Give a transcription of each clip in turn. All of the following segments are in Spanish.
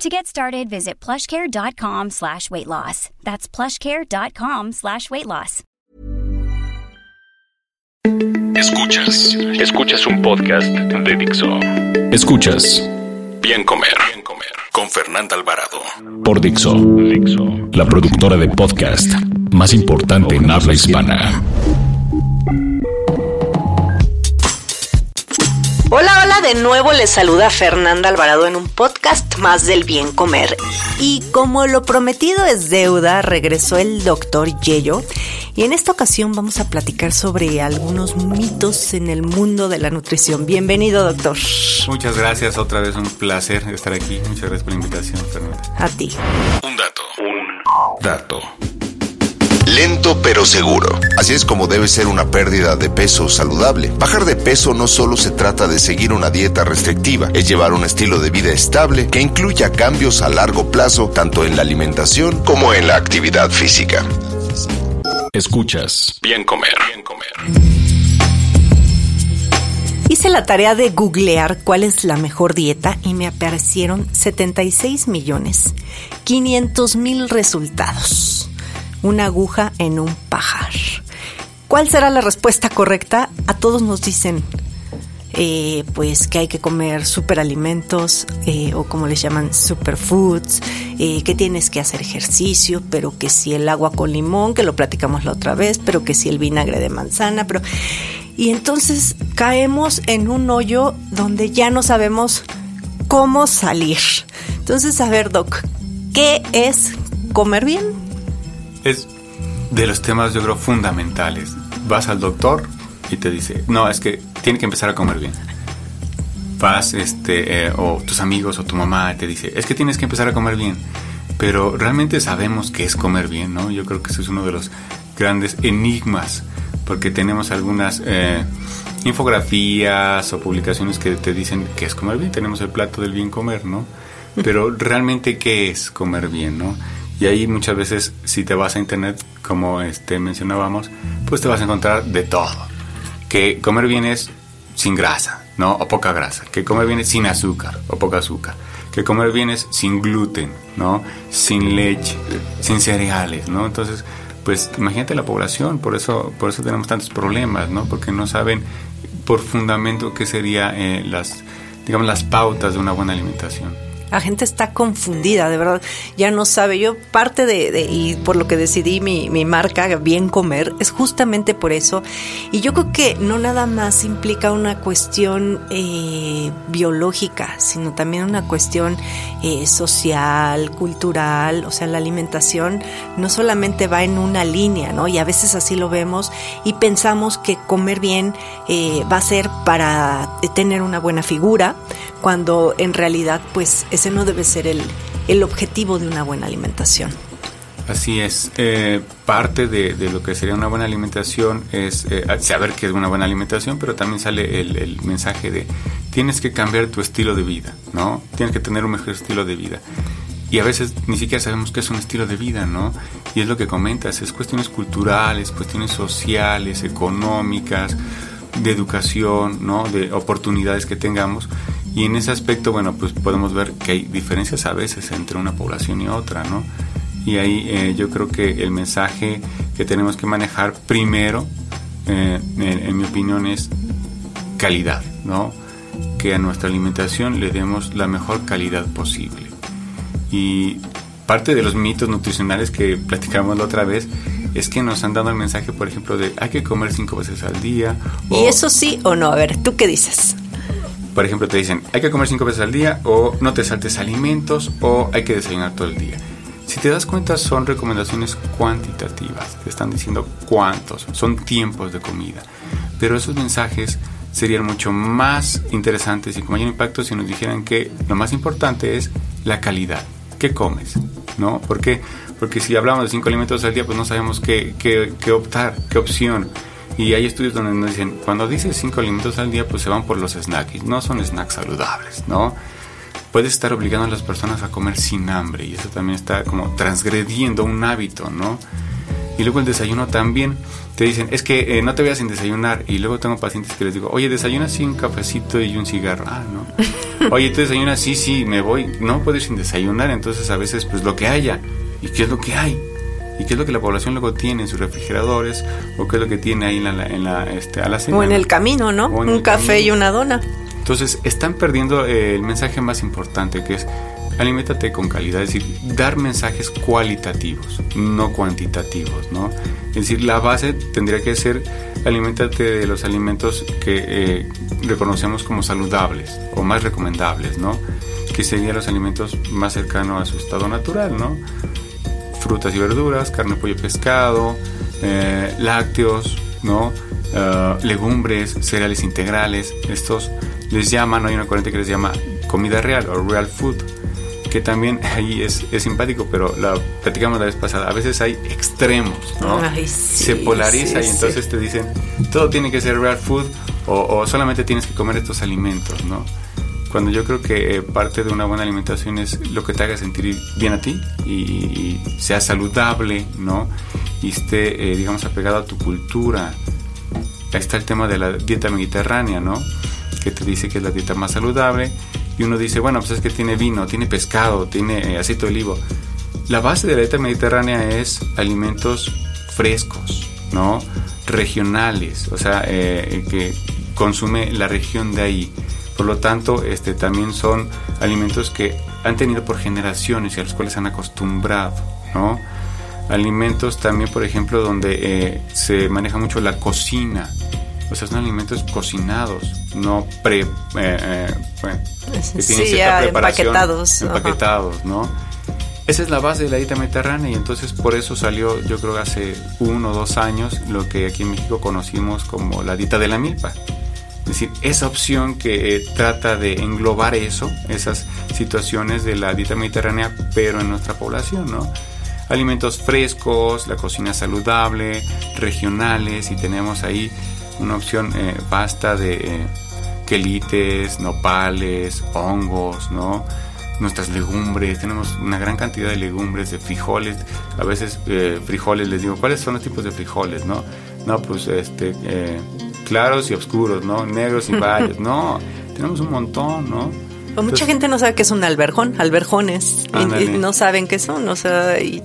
To get started, visit plushcare.com slash weight loss. That's plushcare.com slash weight loss. Escuchas, escuchas un podcast de Dixo. Escuchas Bien Comer, Bien Comer con Fernanda Alvarado por Dixo, Dixo, la productora de podcast más importante en habla hispana. De nuevo les saluda Fernanda Alvarado en un podcast más del bien comer. Y como lo prometido es deuda, regresó el doctor Yello y en esta ocasión vamos a platicar sobre algunos mitos en el mundo de la nutrición. Bienvenido, doctor. Muchas gracias, otra vez un placer estar aquí. Muchas gracias por la invitación, Fernanda. A ti. Un dato, un dato. Lento pero seguro. Así es como debe ser una pérdida de peso saludable. Bajar de peso no solo se trata de seguir una dieta restrictiva, es llevar un estilo de vida estable que incluya cambios a largo plazo tanto en la alimentación como en la actividad física. Escuchas Bien Comer, Bien Comer. Hice la tarea de googlear cuál es la mejor dieta y me aparecieron 76 millones 500 mil resultados una aguja en un pajar. ¿Cuál será la respuesta correcta? A todos nos dicen, eh, pues que hay que comer superalimentos eh, o como les llaman superfoods, eh, que tienes que hacer ejercicio, pero que si el agua con limón, que lo platicamos la otra vez, pero que si el vinagre de manzana, pero y entonces caemos en un hoyo donde ya no sabemos cómo salir. Entonces, a ver, doc, ¿qué es comer bien? Es de los temas, yo creo, fundamentales. Vas al doctor y te dice, no, es que tiene que empezar a comer bien. Vas, este, eh, o tus amigos o tu mamá te dice, es que tienes que empezar a comer bien. Pero realmente sabemos qué es comer bien, ¿no? Yo creo que ese es uno de los grandes enigmas, porque tenemos algunas eh, infografías o publicaciones que te dicen qué es comer bien. Tenemos el plato del bien comer, ¿no? Pero realmente qué es comer bien, ¿no? Y ahí muchas veces si te vas a internet, como este mencionábamos, pues te vas a encontrar de todo. Que comer bien es sin grasa, ¿no? O poca grasa. Que comer bien es sin azúcar o poca azúcar. Que comer bien es sin gluten, ¿no? Sin leche, sin cereales, ¿no? Entonces, pues imagínate la población, por eso, por eso tenemos tantos problemas, ¿no? Porque no saben por fundamento qué serían eh, las, digamos, las pautas de una buena alimentación. La gente está confundida, de verdad. Ya no sabe. Yo parte de, y por lo que decidí mi, mi, marca, Bien Comer, es justamente por eso. Y yo creo que no nada más implica una cuestión eh, biológica, sino también una cuestión eh, social, cultural. O sea, la alimentación no solamente va en una línea, ¿no? Y a veces así lo vemos y pensamos que comer bien eh, va a ser para tener una buena figura, cuando en realidad, pues, es ese no debe ser el, el objetivo de una buena alimentación. Así es. Eh, parte de, de, lo que sería una buena alimentación es eh, saber qué es una buena alimentación, pero también sale el, el, mensaje de tienes que cambiar tu estilo de vida, ¿no? Tienes que tener un mejor estilo de vida. Y a veces ni siquiera sabemos qué es un estilo de vida, ¿no? Y es lo que comentas, es cuestiones culturales, cuestiones sociales, económicas, de educación, ¿no? De oportunidades que tengamos y en ese aspecto, bueno, pues podemos ver que hay diferencias a veces entre una población y otra, ¿no? Y ahí eh, yo creo que el mensaje que tenemos que manejar primero, eh, en, mi opinión, es calidad, ¿no? Que a nuestra alimentación le demos la mejor calidad posible. Y parte de los mitos nutricionales que platicamos la otra vez es que nos han dado el mensaje, por ejemplo, de hay que comer cinco veces al día. ¿Y eso sí o no? A ver, ¿tú qué dices? Por ejemplo, te dicen, hay que comer cinco veces al día o no te saltes alimentos o hay que desayunar todo el día. Si te das cuenta, son recomendaciones cuantitativas. Te están diciendo cuántos, son tiempos de comida. Pero esos mensajes serían mucho más interesantes y con mayor impacto si nos dijeran que lo más importante es la calidad. ¿Qué comes? ¿no? ¿Por qué? Porque si hablamos de cinco alimentos al día, pues no sabemos qué, qué, qué optar, qué opción. Y hay estudios donde nos dicen, cuando dices cinco alimentos al día, pues se van por los snacks. No son snacks saludables, ¿no? Puedes estar obligando a las personas a comer sin hambre y eso también está como transgrediendo un hábito, ¿no? Y luego el desayuno también te dicen, es que eh, no te vayas sin desayunar. Y luego tengo pacientes que les digo, oye, desayuna sin un cafecito y un cigarro. Ah, no. Oye, tú desayunas, sí, sí, me voy. No puedes sin desayunar, entonces a veces pues lo que haya. ¿Y qué es lo que hay? ¿Y qué es lo que la población luego tiene en sus refrigeradores? ¿O qué es lo que tiene ahí en la, en la, este, a la cena? O en el camino, ¿no? Un café y una dona. Entonces están perdiendo eh, el mensaje más importante que es aliméntate con calidad, es decir, dar mensajes cualitativos, no cuantitativos, ¿no? Es decir, la base tendría que ser aliméntate de los alimentos que eh, reconocemos como saludables o más recomendables, ¿no? Que serían los alimentos más cercanos a su estado natural, ¿no? Frutas y verduras, carne, pollo, pescado, eh, lácteos, ¿no? Ah, legumbres, cereales integrales, estos les llaman, hay una corriente que les llama comida real o real food, que también ahí es, es simpático, pero la platicamos la vez pasada, a veces hay extremos, ¿no? Se polariza y entonces te dicen, todo tiene que ser real food o, solamente tienes que comer estos alimentos, ¿no? Cuando yo creo que eh, parte de una buena alimentación es lo que te haga sentir bien a ti y, sea saludable, ¿no? Y esté, eh, digamos, apegado a tu cultura. Ahí está el tema de la dieta mediterránea, ¿no? Que te dice que es la dieta más saludable y uno dice, bueno, pues es que tiene vino, tiene pescado, tiene eh, aceite de olivo. La base de la dieta mediterránea es alimentos frescos, ¿no? Regionales, o sea, eh, que consume la región de ahí. Por lo tanto, este, también son alimentos que han tenido por generaciones y a los cuales han acostumbrado, ¿no? Alimentos también, por ejemplo, donde eh, se maneja mucho la cocina, o sea, son alimentos cocinados, no pre, eh, eh, que tienen cierta preparación, empaquetados. Empaquetados, ¿no? Esa es la base de la dieta mediterránea y entonces por eso salió, yo creo hace uno o dos años, lo que aquí en México conocimos como la dieta de la milpa. Es decir, esa opción que eh, trata de englobar eso, esas situaciones de la dieta mediterránea, pero en nuestra población, ¿no? Alimentos frescos, la cocina saludable, regionales y tenemos ahí una opción eh, vasta de eh, quelites, nopales, hongos, ¿no? Nuestras legumbres, tenemos una gran cantidad de legumbres, de frijoles, a veces eh, frijoles, les digo, ¿cuáles son los tipos de frijoles, no? No, pues este, claros y oscuros, ¿no? Negros y varios, no, tenemos un montón, ¿no? Pues mucha gente no sabe qué es un alberjón, alberjones, y, no saben qué son, o sea, y,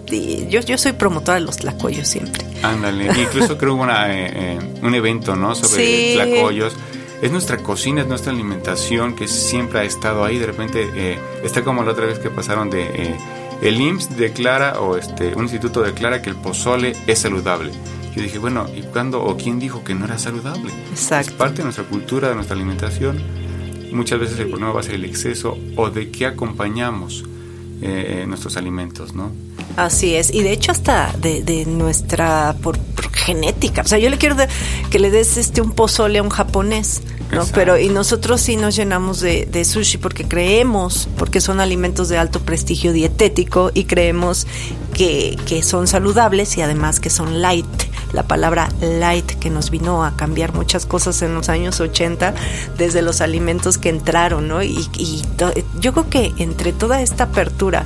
yo, yo soy promotora de los tlacoyos siempre. Ándale, incluso creo hubo eh, eh, un evento, ¿no? Sobre tlacoyos. Es nuestra cocina, es nuestra alimentación que siempre ha estado ahí. De repente eh, está como la otra vez que pasaron de el IMSS declara o este un instituto declara que el pozole es saludable. Yo dije, bueno, ¿y cuándo o quién dijo que no era saludable? Exacto. Es parte de nuestra cultura, de nuestra alimentación muchas veces el problema va a ser el exceso o de qué acompañamos eh, eh, nuestros alimentos, ¿no? Así es, y de hecho hasta de, nuestra por, genética, o sea, yo le quiero que le des este un pozole a un japonés, ¿no? Pero y nosotros sí nos llenamos de, de, sushi porque creemos, porque son alimentos de alto prestigio dietético y creemos que, que son saludables y además que son light la palabra light que nos vino a cambiar muchas cosas en los años 80 desde los alimentos que entraron, ¿no? Y, y yo creo que entre toda esta apertura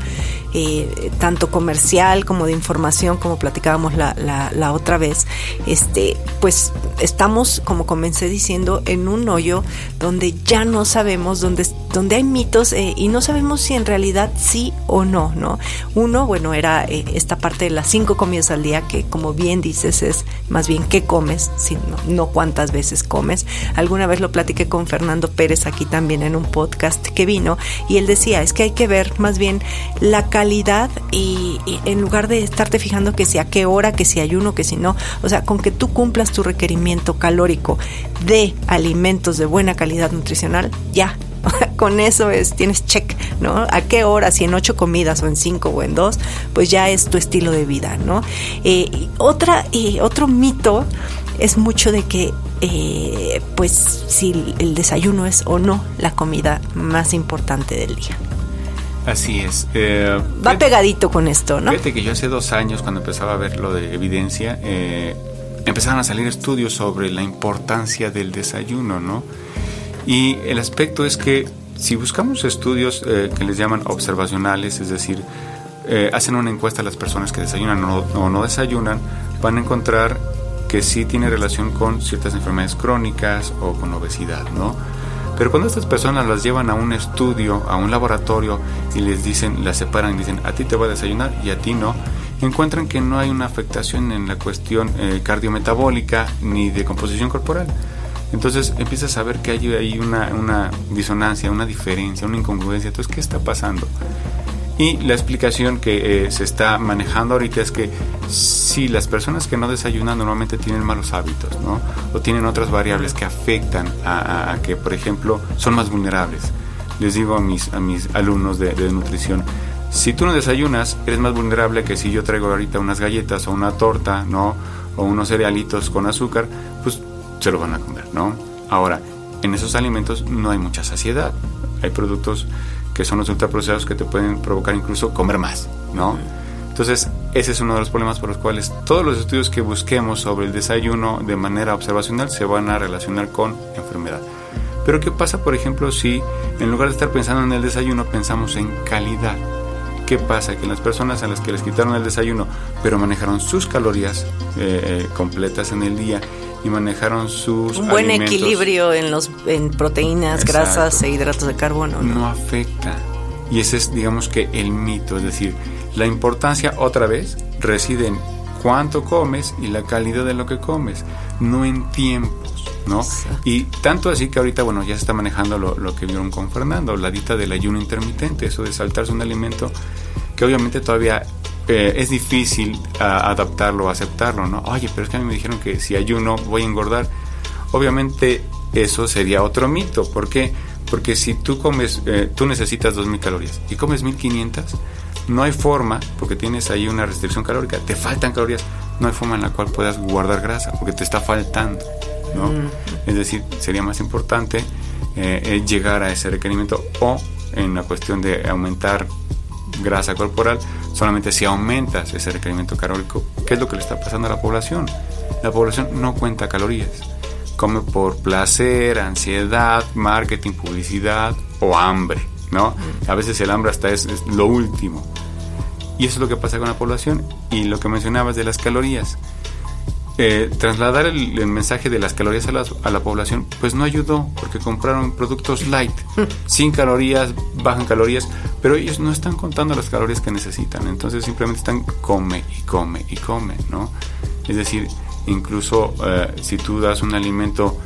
eh, tanto comercial como de información, como platicábamos la, la, otra vez, este, pues estamos, como comencé diciendo, en un hoyo donde ya no sabemos, donde, donde hay mitos eh, y no sabemos si en realidad sí o no, ¿no? Uno, bueno, era eh, esta parte de las cinco comidas al día, que como bien dices es más bien qué comes, sino, no cuántas veces comes. Alguna vez lo platiqué con Fernando Pérez aquí también en un podcast que vino y él decía, es que hay que ver más bien la calidad y, en lugar de estarte fijando que si a qué hora, que si ayuno, que si no, o sea, con que tú cumplas tu requerimiento calórico de alimentos de buena calidad nutricional, ya, con eso es, tienes check, ¿no? A qué hora, si en ocho comidas o en cinco o en dos, pues ya es tu estilo de vida, ¿no? Eh, otra, eh, otro mito es mucho de que, eh, pues, si el desayuno es o no la comida más importante del día. Así es. Eh, Va pegadito con esto, ¿no? Fíjate que yo hace dos años, cuando empezaba a ver lo de evidencia, eh, empezaron a salir estudios sobre la importancia del desayuno, ¿no? Y el aspecto es que si buscamos estudios eh, que les llaman observacionales, es decir, hacen una encuesta a las personas que desayunan o no, no desayunan, van a encontrar que sí tiene relación con ciertas enfermedades crónicas o con obesidad, ¿no? Pero cuando estas personas las llevan a un estudio, a un laboratorio y les dicen, las separan y dicen, a ti te va a desayunar y a ti no, encuentran que no hay una afectación en la cuestión eh, cardiometabólica ni de composición corporal. Entonces empiezas a ver que hay, hay una, una disonancia, una diferencia, una incongruencia. Entonces, ¿qué está pasando? Y la explicación que eh, se está manejando ahorita es que si las personas que no desayunan normalmente tienen malos hábitos, ¿no? O tienen otras variables que afectan a, que, por ejemplo, son más vulnerables. Les digo a mis, a mis alumnos de, nutrición, si tú no desayunas, eres más vulnerable que si yo traigo ahorita unas galletas o una torta, ¿no? O unos cerealitos con azúcar, pues se lo van a comer, ¿no? Ahora, en esos alimentos no hay mucha saciedad. Hay productos que son los ultraprocesados que te pueden provocar incluso comer más, ¿no? Entonces, ese es uno de los problemas por los cuales todos los estudios que busquemos sobre el desayuno de manera observacional se van a relacionar con enfermedad. Pero ¿qué pasa, por ejemplo, si en lugar de estar pensando en el desayuno pensamos en calidad? ¿Qué pasa? Que las personas a las que les quitaron el desayuno, pero manejaron sus calorías eh, eh, completas en el día y manejaron sus un buen equilibrio en los en proteínas, grasas e hidratos de carbono. ¿no? afecta. Y ese es, digamos que, el mito. Es decir, la importancia, otra vez, reside en cuánto comes y la calidad de lo que comes, no en tiempos, ¿no? Y tanto así que ahorita, bueno, ya se está manejando lo, lo que vieron con Fernando, la dieta del ayuno intermitente, eso de saltarse un alimento que obviamente todavía eh, es difícil adaptarlo, aceptarlo, ¿no? Oye, pero es que a mí me dijeron que si ayuno voy a engordar. Obviamente eso sería otro mito. ¿Por qué? Porque si tú comes, eh, tú necesitas 2.000 calorías y comes 1.500, no hay forma, porque tienes ahí una restricción calórica, te faltan calorías, no hay forma en la cual puedas guardar grasa, porque te está faltando, ¿no? Mm. Es decir, sería más importante eh, llegar a ese requerimiento o en la cuestión de aumentar grasa corporal solamente si aumentas ese requerimiento calórico. ¿Qué es lo que le está pasando a la población? La población no cuenta calorías. Come por placer, ansiedad, marketing, publicidad o hambre, ¿no? A veces el hambre hasta es, lo último. Y eso es lo que pasa con la población. Y lo que mencionabas de las calorías. Eh, trasladar el, mensaje de las calorías a la, a la, población, pues no ayudó, porque compraron productos light, sin calorías, bajan calorías, pero ellos no están contando las calorías que necesitan, entonces simplemente están come y come y come, ¿no? Es decir, incluso eh, si tú das un alimento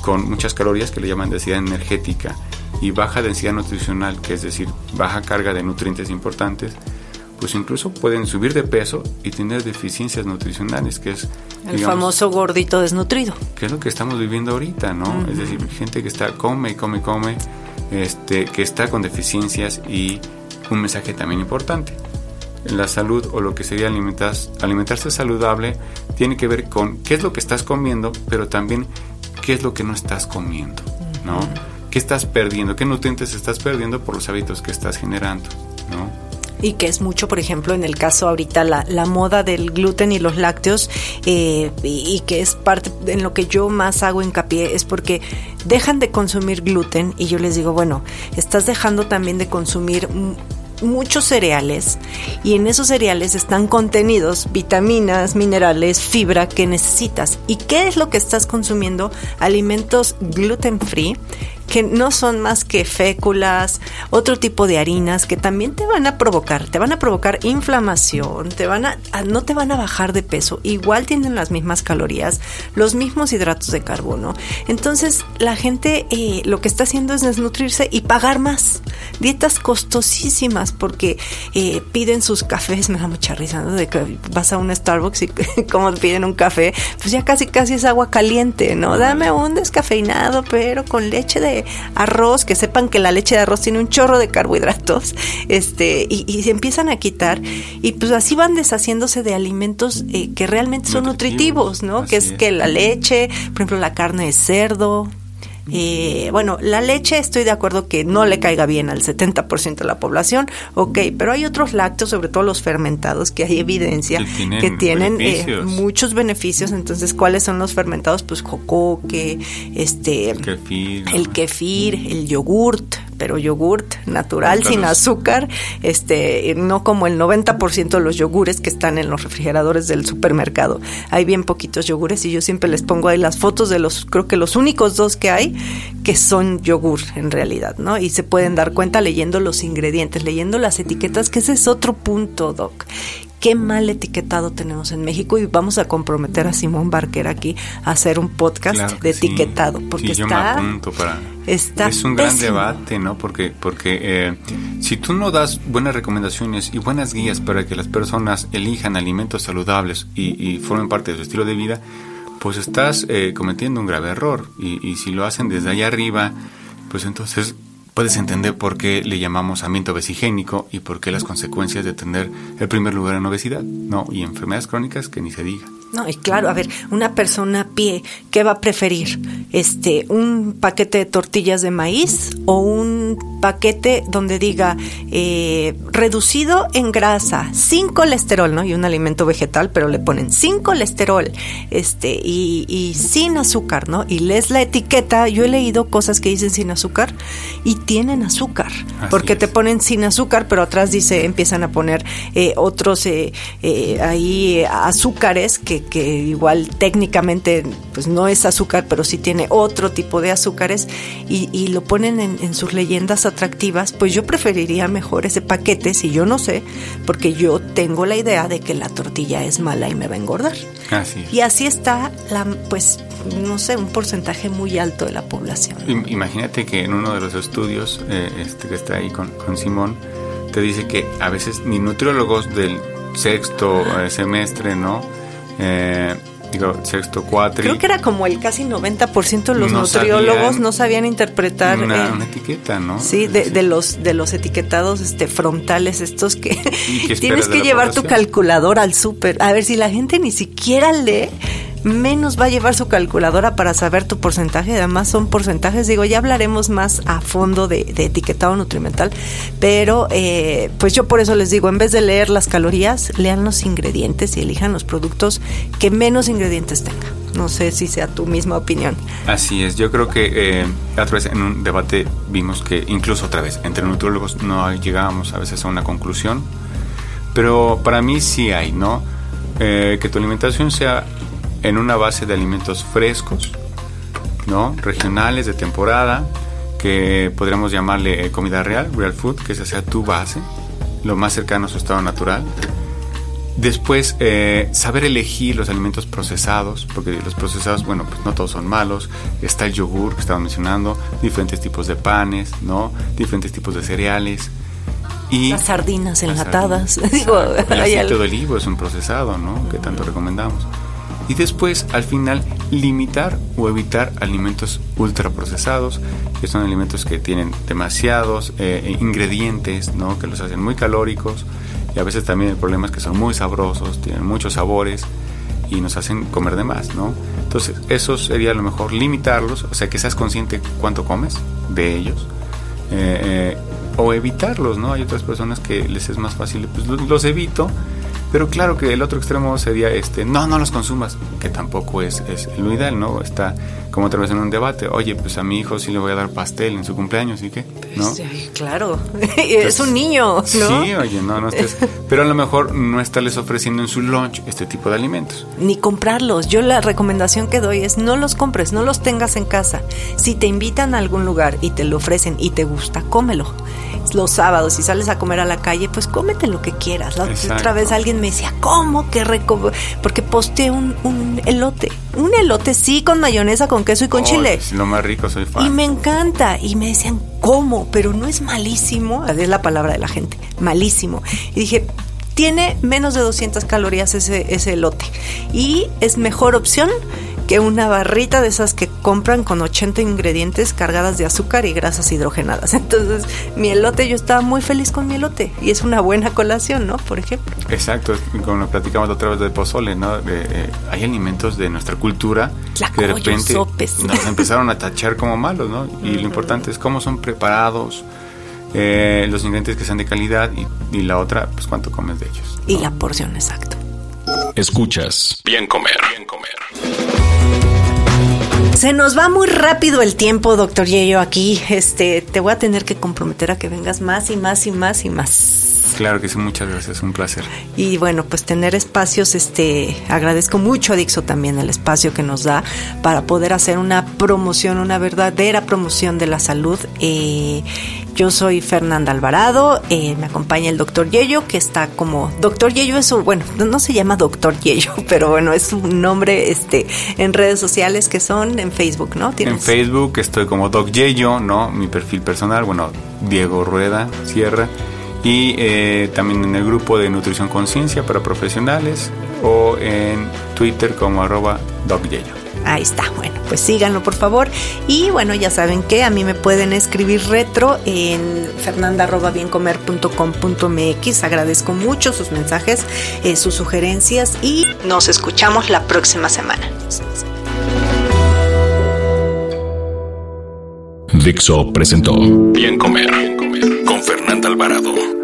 con muchas calorías que le llaman densidad energética y baja densidad nutricional, que es decir, baja carga de nutrientes importantes, pues incluso pueden subir de peso y tener deficiencias nutricionales, que es... El famoso gordito desnutrido. Que es lo que estamos viviendo ahorita, ¿no? Es decir, gente que está, come come come, este, que está con deficiencias y un mensaje también importante. La salud o lo que sería alimentarse saludable tiene que ver con qué es lo que estás comiendo, pero también qué es lo que no estás comiendo, ¿no? ¿Qué estás perdiendo? ¿Qué nutrientes estás perdiendo por los hábitos que estás generando, ¿no? Y que es mucho, por ejemplo, en el caso ahorita la, la moda del gluten y los lácteos eh, y, que es parte en lo que yo más hago hincapié es porque dejan de consumir gluten y yo les digo, bueno, estás dejando también de consumir muchos cereales y en esos cereales están contenidos vitaminas, minerales, fibra que necesitas. ¿Y qué es lo que estás consumiendo? Alimentos gluten free que no son más que féculas, otro tipo de harinas que también te van a provocar, te van a provocar inflamación, te van a, no te van a bajar de peso, igual tienen las mismas calorías, los mismos hidratos de carbono. Entonces la gente eh, lo que está haciendo es desnutrirse y pagar más. Dietas costosísimas porque eh, piden sus cafés, me da mucha risa, ¿no? De que vas a un Starbucks y como piden un café, pues ya casi casi es agua caliente, ¿no? Dame un descafeinado, pero con leche de arroz, que sepan que la leche de arroz tiene un chorro de carbohidratos, este, y, se empiezan a quitar, y pues así van deshaciéndose de alimentos eh, que realmente son nutritivos, ¿no? Que es, que la leche, por ejemplo, la carne de cerdo, Eh, bueno, la leche estoy de acuerdo que no le caiga bien al 70% de la población, ok, pero hay otros lácteos, sobre todo los fermentados, que hay evidencia que tienen, eh, muchos beneficios. Entonces, ¿cuáles son los fermentados? Pues jocoque, este, el kefir, el, kefir, el yogurt, pero yogurt natural, sin azúcar, este, no como el 90% de los yogures que están en los refrigeradores del supermercado. Hay bien poquitos yogures y yo siempre les pongo ahí las fotos de los, creo que los únicos dos que hay que son yogur en realidad, ¿no? Y se pueden dar cuenta leyendo los ingredientes, leyendo las etiquetas, que ese es otro punto, Doc qué mal etiquetado tenemos en México y vamos a comprometer a Simón Barquer aquí a hacer un podcast de etiquetado porque está, es un gran debate, ¿no? Porque porque eh, si tú no das buenas recomendaciones y buenas guías para que las personas elijan alimentos saludables y, formen parte de su estilo de vida, pues estás eh, cometiendo un grave error y, y si lo hacen desde allá arriba, pues entonces puedes entender por qué le llamamos ambiente vesigénico y por qué las consecuencias de tener el primer lugar en obesidad, ¿no? Y enfermedades crónicas que ni se diga. No, y claro, a ver, una persona a pie, ¿qué va a preferir? Este, un paquete de tortillas de maíz o un paquete donde diga eh, reducido en grasa, sin colesterol, ¿no? Y un alimento vegetal, pero le ponen sin colesterol, este, y, y sin azúcar, ¿no? Y lees la etiqueta, yo he leído cosas que dicen sin azúcar y tienen azúcar, porque te ponen sin azúcar, pero atrás dice, empiezan a poner eh, otros eh, ahí azúcares que que igual técnicamente pues no es azúcar, pero sí tiene otro tipo de azúcares y, lo ponen en, sus leyendas atractivas, pues yo preferiría mejor ese paquete si yo no sé, porque yo tengo la idea de que la tortilla es mala y me va a engordar. Así Y así está la pues no sé, un porcentaje muy alto de la población. Imagínate que en uno de los estudios eh, este, que está ahí con, con Simón, te dice que a veces ni nutriólogos del sexto eh, semestre, ¿no? Eh, digo, sexto cuatri. Creo que era como el casi 90% de los nutriólogos no sabían interpretar una, una, etiqueta, ¿no? Sí, de, de, los de los etiquetados este frontales estos que tienes que llevar tu calculadora al súper. A ver si la gente ni siquiera lee menos va a llevar su calculadora para saber tu porcentaje. Además son porcentajes, digo, ya hablaremos más a fondo de, etiquetado nutrimental, pero eh, pues yo por eso les digo, en vez de leer las calorías, lean los ingredientes y elijan los productos que menos ingredientes tengan. No sé si sea tu misma opinión. Así es, yo creo que eh, otra vez en un debate vimos que incluso otra vez entre nutriólogos no llegábamos a veces a una conclusión, pero para mí sí hay, ¿no? Eh, que tu alimentación sea en una base de alimentos frescos, ¿no? regionales, de temporada, que podríamos llamarle eh, comida real, real food, que esa sea tu base, lo más cercano a su estado natural. Después, eh, saber elegir los alimentos procesados, porque los procesados, bueno, pues no todos son malos. Está el yogur que estaba mencionando, diferentes tipos de panes, ¿no? Diferentes tipos de cereales. Y las sardinas enlatadas. el aceite de olivo es un procesado, ¿no? Que tanto recomendamos y después al final limitar o evitar alimentos ultraprocesados, que son alimentos que tienen demasiados eh, ingredientes, ¿no? que los hacen muy calóricos y a veces también el problema es que son muy sabrosos, tienen muchos sabores y nos hacen comer de más, ¿no? Entonces, eso sería lo mejor limitarlos, o sea, que seas consciente cuánto comes de ellos. Eh, eh, o evitarlos, ¿no? Hay otras personas que les es más fácil, pues los evito pero claro que el otro extremo sería este, no, no los consumas, que tampoco es, es lo ideal, ¿no? Está como otra vez en un debate, oye, pues a mi hijo sí le voy a dar pastel en su cumpleaños, ¿y qué? ¿No? claro, es un niño, ¿no? Sí, oye, no, no estés, pero a lo mejor no estarles ofreciendo en su lunch este tipo de alimentos. Ni comprarlos, yo la recomendación que doy es no los compres, no los tengas en casa. Si te invitan a algún lugar y te lo ofrecen y te gusta, cómelo. Los sábados, si sales a comer a la calle, pues cómete lo que quieras. La otra vez alguien me decía, ¿cómo? ¿Qué rico? Porque posteé un, un elote. Un elote, sí, con mayonesa, con queso y con chile. Es lo más rico, soy fan. Y me encanta. Y me decían, ¿cómo? Pero no es malísimo. Es la palabra de la gente, malísimo. Y dije, tiene menos de 200 calorías ese, ese elote. Y es mejor opción que una barrita de esas que compran con 80 ingredientes cargadas de azúcar y grasas hidrogenadas. Entonces, mi elote, yo estaba muy feliz con mi elote y es una buena colación, ¿no? Por ejemplo. Exacto, como lo platicamos otra vez del pozole, ¿no? Eh, hay alimentos de nuestra cultura que de repente nos empezaron a tachar como malos, ¿no? Y lo importante es cómo son preparados, eh, los ingredientes que sean de calidad y, la otra, pues cuánto comes de ellos. Y la porción, exacto. Escuchas. Bien comer. Bien comer. Se nos va muy rápido el tiempo, doctor Yello, aquí. Este, te voy a tener que comprometer a que vengas más y más y más y más. Claro que sí, muchas gracias, un placer. Y bueno, pues tener espacios, este, agradezco mucho a Dixo también el espacio que nos da para poder hacer una promoción, una verdadera promoción de la salud. Eh, yo soy Fernanda Alvarado, eh, me acompaña el doctor Yello, que está como doctor Yello, eso, bueno, no, se llama doctor Yello, pero bueno, es un nombre este, en redes sociales que son en Facebook, ¿no? En Facebook estoy como Doc Yello, ¿no? Mi perfil personal, bueno, Diego Rueda Sierra y eh, también en el grupo de Nutrición Conciencia para profesionales o en Twitter como arroba DocYello. Ahí está, bueno, pues síganlo por favor. Y bueno, ya saben que a mí me pueden escribir retro en fernanda.biencomer.com.mx. Agradezco mucho sus mensajes, eh, sus sugerencias y nos escuchamos la próxima semana. Dixo presentó Bien Comer con Fernanda Alvarado.